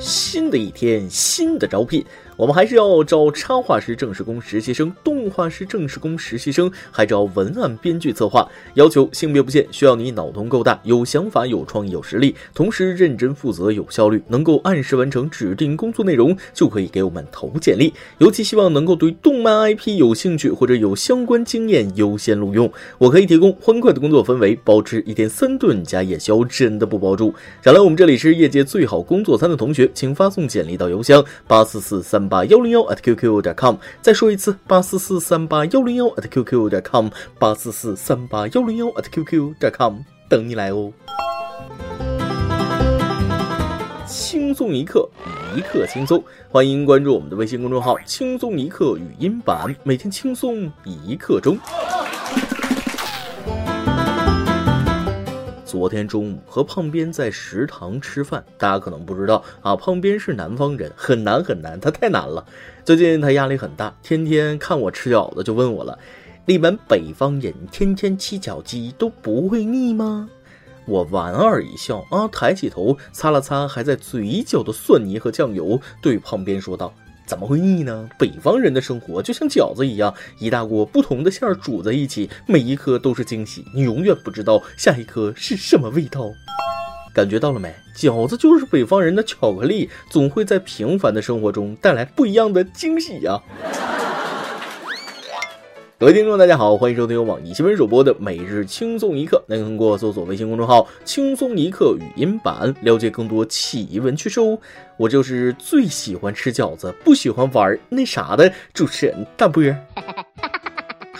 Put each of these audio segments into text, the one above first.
新的一天，新的招聘。我们还是要招插画师正式工实习生、动画师正式工实习生，还招文案编剧策划。要求性别不限，需要你脑洞够大、有想法、有创意、有实力，同时认真负责、有效率，能够按时完成指定工作内容，就可以给我们投简历。尤其希望能够对动漫 IP 有兴趣或者有相关经验，优先录用。我可以提供欢快的工作氛围，包吃一天三顿加夜宵，真的不包住。想来我们这里是业界最好工作餐的同学，请发送简历到邮箱八四四三。八幺零幺 at qq 点 com，再说一次八四四三八幺零幺 at qq 点 com，八四四三八幺零幺 at qq 点 com，等你来哦。轻松一刻，一刻轻松，欢迎关注我们的微信公众号“轻松一刻语音版”，每天轻松一刻钟。昨天中午和胖边在食堂吃饭，大家可能不知道啊，胖边是南方人，很难很难，他太难了。最近他压力很大，天天看我吃饺子就问我了：“你们北方人天天吃饺子都不会腻吗？”我莞尔一笑啊，抬起头擦了擦还在嘴角的蒜泥和酱油，对胖边说道。怎么会腻呢？北方人的生活就像饺子一样，一大锅不同的馅儿煮在一起，每一颗都是惊喜，你永远不知道下一颗是什么味道。感觉到了没？饺子就是北方人的巧克力，总会在平凡的生活中带来不一样的惊喜呀。各位听众，大家好，欢迎收听由网易新闻主播的每日轻松一刻。您通过搜索微信公众号“轻松一刻”语音版了解更多奇闻趣事哦。我就是最喜欢吃饺子，不喜欢玩那啥的主持人大波。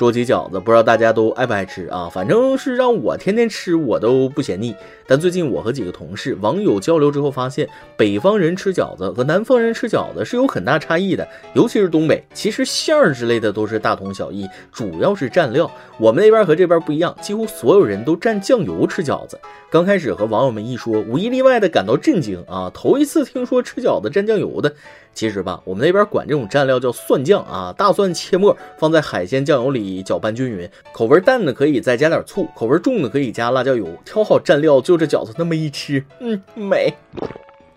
说起饺子，不知道大家都爱不爱吃啊？反正是让我天天吃，我都不嫌腻。但最近我和几个同事网友交流之后发现，北方人吃饺子和南方人吃饺子是有很大差异的，尤其是东北，其实馅儿之类的都是大同小异，主要是蘸料。我们那边和这边不一样，几乎所有人都蘸酱油吃饺子。刚开始和网友们一说，无一例外的感到震惊啊！头一次听说吃饺子蘸酱油的。其实吧，我们那边管这种蘸料叫蒜酱啊，大蒜切末放在海鲜酱油里搅拌均匀，口味淡的可以再加点醋，口味重的可以加辣椒油，挑好蘸料就这饺子那么一吃，嗯，美。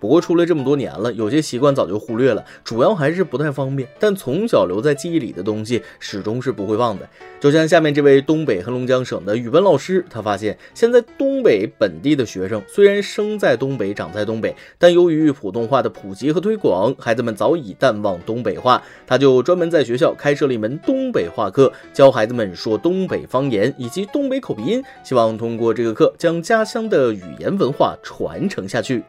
不过出来这么多年了，有些习惯早就忽略了，主要还是不太方便。但从小留在记忆里的东西，始终是不会忘的。就像下面这位东北黑龙江省的语文老师，他发现现在东北本地的学生虽然生在东北，长在东北，但由于普通话的普及和推广，孩子们早已淡忘东北话。他就专门在学校开设了一门东北话课，教孩子们说东北方言以及东北口鼻音，希望通过这个课将家乡的语言文化传承下去。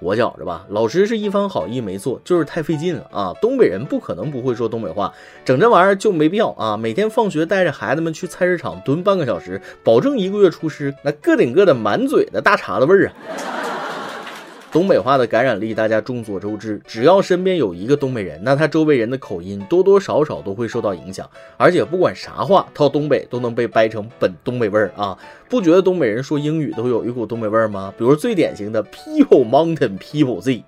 我觉着吧，老师是一番好意没错，就是太费劲了啊！东北人不可能不会说东北话，整这玩意儿就没必要啊！每天放学带着孩子们去菜市场蹲半个小时，保证一个月出师，那个顶个的满嘴的大碴子味儿啊！东北话的感染力，大家众所周知。只要身边有一个东北人，那他周围人的口音多多少少都会受到影响。而且不管啥话，到东北都能被掰成本东北味儿啊！不觉得东北人说英语都有一股东北味儿吗？比如最典型的 People Mountain People Z。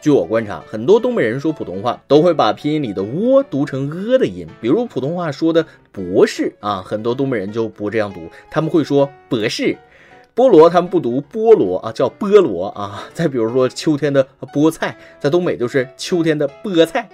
据我观察，很多东北人说普通话都会把拼音里的窝读成呃的音。比如普通话说的博士啊，很多东北人就不这样读，他们会说博士。菠萝他们不读菠萝啊，叫菠萝啊。再比如说秋天的菠菜，在东北就是秋天的菠菜。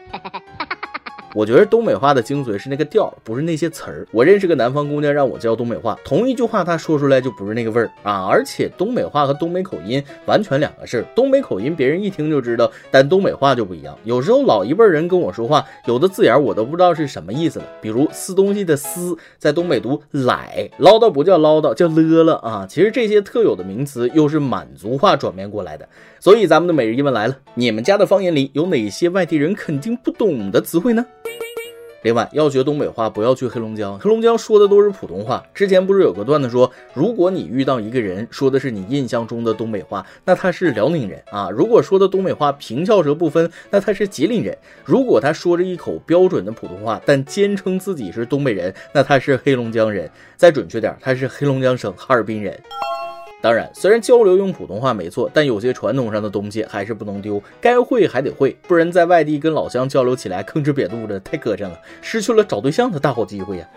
我觉得东北话的精髓是那个调，不是那些词儿。我认识个南方姑娘，让我教东北话，同一句话她说出来就不是那个味儿啊。而且东北话和东北口音完全两个事儿。东北口音别人一听就知道，但东北话就不一样。有时候老一辈人跟我说话，有的字眼我都不知道是什么意思了。比如撕东西的撕，在东北读来，唠叨不叫唠叨，叫了了啊。其实这些特有的名词又是满族话转变过来的。所以咱们的每日一问来了，你们家的方言里有哪些外地人肯定不懂的词汇呢？另外，要学东北话，不要去黑龙江。黑龙江说的都是普通话。之前不是有个段子说，如果你遇到一个人说的是你印象中的东北话，那他是辽宁人啊；如果说的东北话平翘舌不分，那他是吉林人；如果他说着一口标准的普通话，但坚称自己是东北人，那他是黑龙江人。再准确点，他是黑龙江省哈尔滨人。当然，虽然交流用普通话没错，但有些传统上的东西还是不能丢，该会还得会，不然在外地跟老乡交流起来吭哧瘪肚的，太磕碜了，失去了找对象的大好机会呀。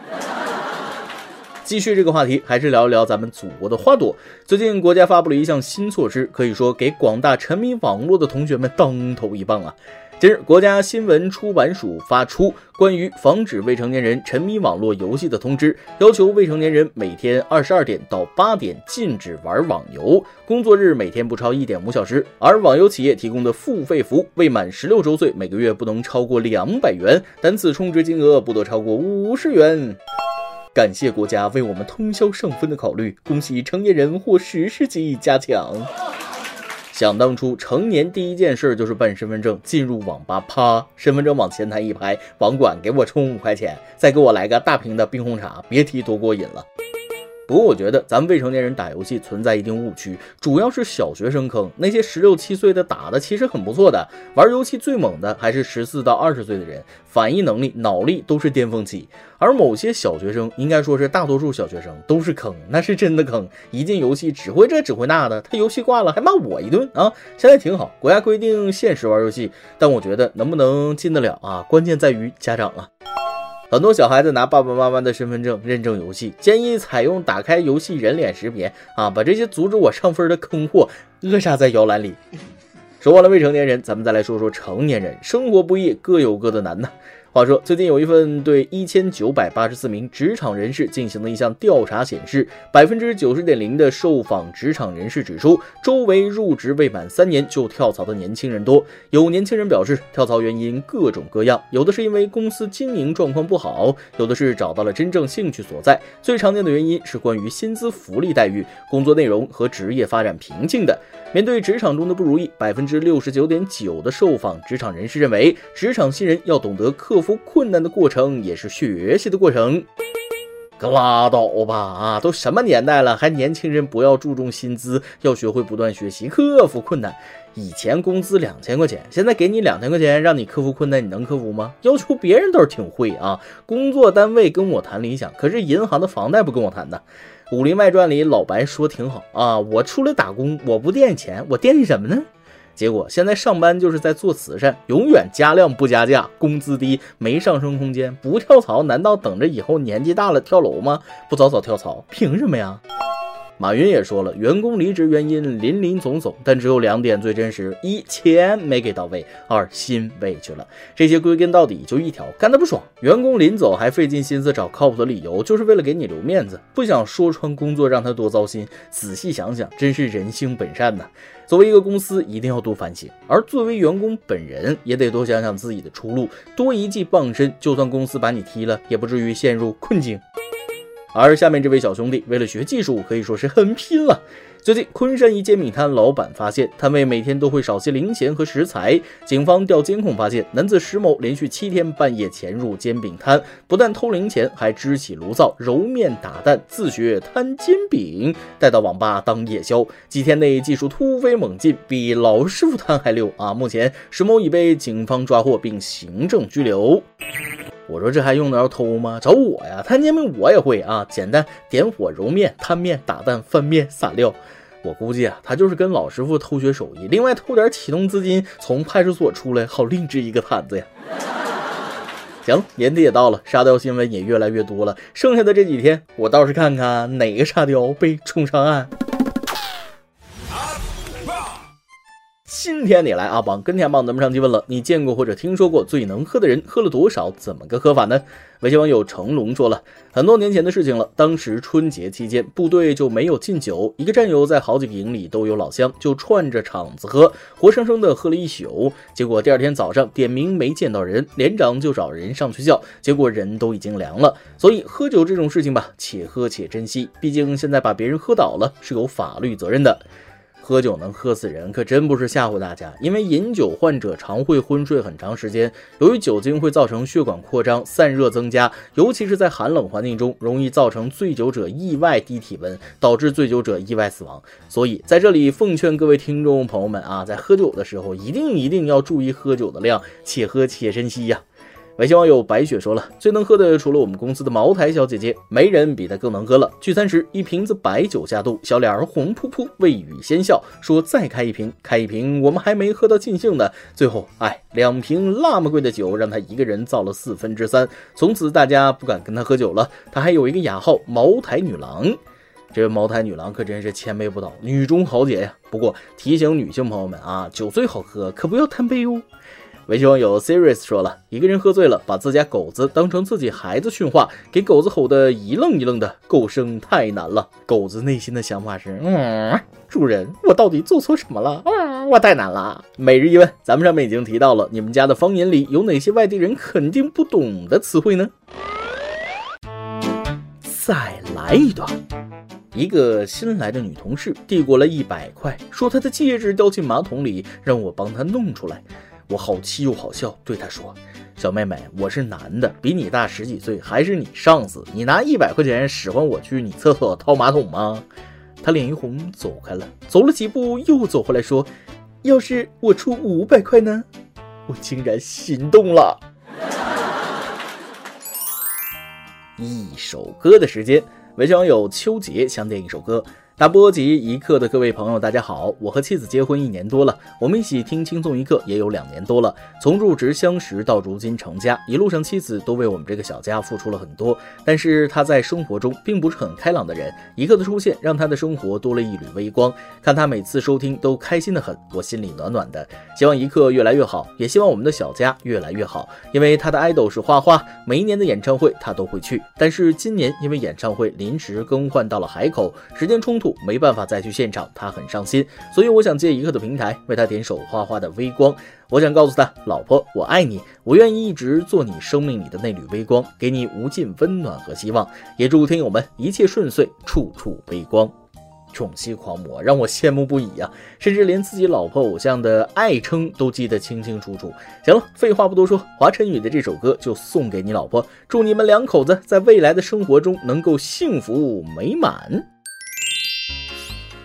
继续这个话题，还是聊一聊咱们祖国的花朵。最近国家发布了一项新措施，可以说给广大沉迷网络的同学们当头一棒啊！近日，国家新闻出版署发出关于防止未成年人沉迷网络游戏的通知，要求未成年人每天二十二点到八点禁止玩网游，工作日每天不超一点五小时。而网游企业提供的付费服务，未满十六周岁每个月不能超过两百元，单次充值金额不得超过五十元。感谢国家为我们通宵上分的考虑，恭喜成年人获实时记忆加强。想当初，成年第一件事就是办身份证，进入网吧，啪，身份证往前台一拍，网管给我充五块钱，再给我来个大瓶的冰红茶，别提多过瘾了。不过我觉得咱们未成年人打游戏存在一定误区，主要是小学生坑，那些十六七岁的打的其实很不错的，玩游戏最猛的还是十四到二十岁的人，反应能力、脑力都是巅峰期。而某些小学生，应该说是大多数小学生都是坑，那是真的坑，一进游戏只会这只会那的，他游戏挂了还骂我一顿啊！现在挺好，国家规定限时玩游戏，但我觉得能不能进得了啊，关键在于家长啊。很多小孩子拿爸爸妈妈的身份证认证游戏，建议采用打开游戏人脸识别啊，把这些阻止我上分的坑货扼杀在摇篮里。说完了未成年人，咱们再来说说成年人，生活不易，各有各的难呢。话说，最近有一份对一千九百八十四名职场人士进行的一项调查显示，百分之九十点零的受访职场人士指出，周围入职未满三年就跳槽的年轻人多。有年轻人表示，跳槽原因各种各样，有的是因为公司经营状况不好，有的是找到了真正兴趣所在。最常见的原因是关于薪资福利待遇、工作内容和职业发展瓶颈的。面对职场中的不如意，百分之六十九点九的受访职场人士认为，职场新人要懂得克服困难的过程，也是学习的过程。可拉倒吧！啊，都什么年代了，还年轻人不要注重薪资，要学会不断学习，克服困难。以前工资两千块钱，现在给你两千块钱，让你克服困难，你能克服吗？要求别人倒是挺会啊。工作单位跟我谈理想，可是银行的房贷不跟我谈的。《武林外传》里老白说挺好啊，我出来打工，我不惦记钱，我惦记什么呢？结果现在上班就是在做慈善，永远加量不加价，工资低，没上升空间，不跳槽难道等着以后年纪大了跳楼吗？不早早跳槽，凭什么呀？马云也说了，员工离职原因林林总总，但只有两点最真实：一钱没给到位，二心委屈了。这些归根到底就一条，干得不爽。员工临走还费尽心思找靠谱的理由，就是为了给你留面子，不想说穿工作让他多糟心。仔细想想，真是人性本善呐。作为一个公司，一定要多反省；而作为员工本人，也得多想想自己的出路，多一技傍身，就算公司把你踢了，也不至于陷入困境。而下面这位小兄弟为了学技术，可以说是很拼了。最近，昆山一煎饼摊老板发现，摊位每天都会少些零钱和食材。警方调监控发现，男子石某连续七天半夜潜入煎饼摊，不但偷零钱，还支起炉灶揉面打蛋，自学摊煎饼，带到网吧当夜宵。几天内技术突飞猛进，比老师傅摊还溜啊！目前，石某已被警方抓获并行政拘留。我说这还用得着偷吗？找我呀！摊煎饼我也会啊，简单，点火揉面、摊面、打蛋、翻面、撒料。我估计啊，他就是跟老师傅偷学手艺，另外偷点启动资金，从派出所出来，好另置一个摊子呀。行，年底也到了，沙雕新闻也越来越多了，剩下的这几天，我倒是看看哪个沙雕被冲上岸。今天你来阿榜跟天榜，咱们上期问了，你见过或者听说过最能喝的人喝了多少？怎么个喝法呢？微信网友成龙说了很多年前的事情了。当时春节期间，部队就没有禁酒，一个战友在好几个营里都有老乡，就串着场子喝，活生生的喝了一宿。结果第二天早上点名没见到人，连长就找人上去叫，结果人都已经凉了。所以喝酒这种事情吧，且喝且珍惜，毕竟现在把别人喝倒了是有法律责任的。喝酒能喝死人，可真不是吓唬大家。因为饮酒患者常会昏睡很长时间，由于酒精会造成血管扩张、散热增加，尤其是在寒冷环境中，容易造成醉酒者意外低体温，导致醉酒者意外死亡。所以在这里奉劝各位听众朋友们啊，在喝酒的时候，一定一定要注意喝酒的量，且喝且珍惜呀。微信网友白雪说了，最能喝的除了我们公司的茅台小姐姐，没人比她更能喝了。聚餐时，一瓶子白酒下肚，小脸儿红扑扑，未语先笑，说再开一瓶，开一瓶，我们还没喝到尽兴呢。最后，哎，两瓶那么贵的酒，让她一个人造了四分之三，从此大家不敢跟她喝酒了。她还有一个雅号“茅台女郎”，这茅台女郎可真是千杯不倒，女中豪杰呀。不过提醒女性朋友们啊，酒最好喝，可不要贪杯哦。微信网友 Serious 说了一个人喝醉了，把自家狗子当成自己孩子训话，给狗子吼得一愣一愣的，狗生太难了。狗子内心的想法是：嗯，主人，我到底做错什么了？嗯，我太难了。每日一问，咱们上面已经提到了，你们家的方言里有哪些外地人肯定不懂的词汇呢？再来一段。一个新来的女同事递过来一百块，说她的戒指掉进马桶里，让我帮她弄出来。我好气又好笑，对他说：“小妹妹，我是男的，比你大十几岁，还是你上司，你拿一百块钱使唤我去你厕所掏马桶吗？”他脸一红，走开了。走了几步，又走回来，说：“要是我出五百块呢？”我竟然心动了。一首歌的时间，微信网友秋杰想点一首歌。大波及一刻的各位朋友，大家好！我和妻子结婚一年多了，我们一起听轻松一刻也有两年多了。从入职相识到如今成家，一路上妻子都为我们这个小家付出了很多。但是她在生活中并不是很开朗的人，一刻的出现让她的生活多了一缕微光。看她每次收听都开心的很，我心里暖暖的。希望一刻越来越好，也希望我们的小家越来越好。因为她的爱豆是花花，每一年的演唱会她都会去。但是今年因为演唱会临时更换到了海口，时间冲突。没办法再去现场，他很伤心，所以我想借一刻的平台为他点首花花的微光。我想告诉他，老婆，我爱你，我愿意一直做你生命里的那缕微光，给你无尽温暖和希望。也祝听友们一切顺遂，处处微光。宠妻狂魔让我羡慕不已呀，甚至连自己老婆偶像的爱称都记得清清楚楚。行了，废话不多说，华晨宇的这首歌就送给你老婆，祝你们两口子在未来的生活中能够幸福美满。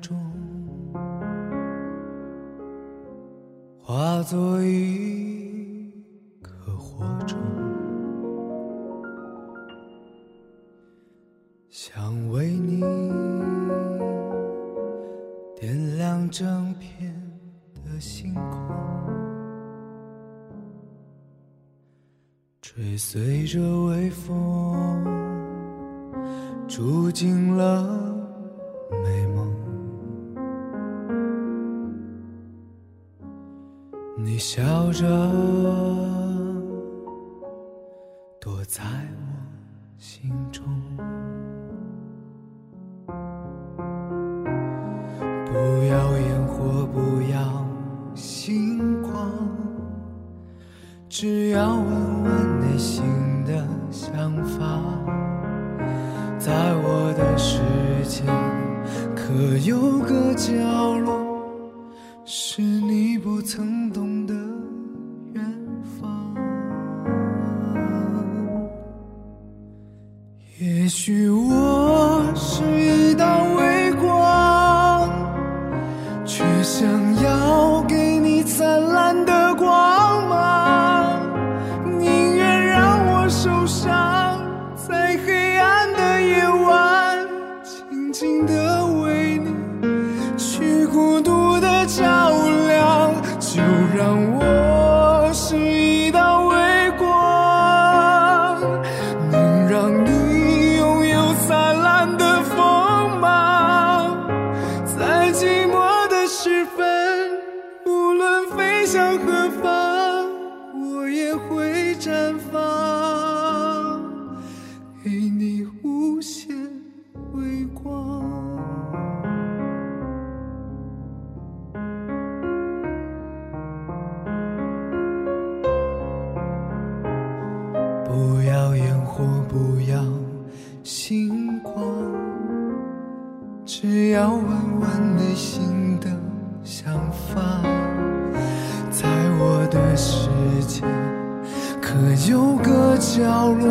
中，化作一颗火种，想为你点亮整片的星空，追随着微风，住进了。美你笑着躲在我心中，不要烟火，不要星光，只要问问内心的想法，在我的世界。可有个角落，想和发。世界可有个角落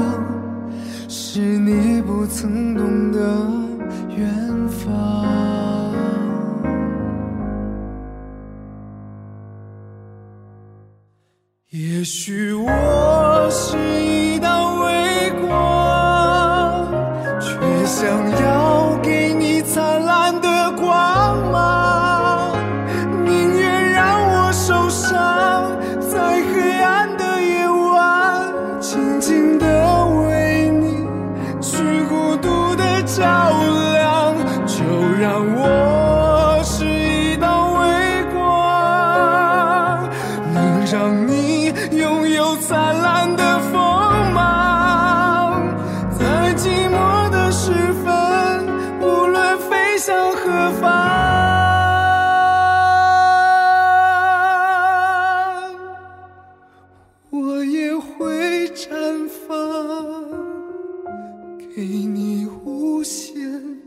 是你不曾懂的远方。我也会绽放给你无限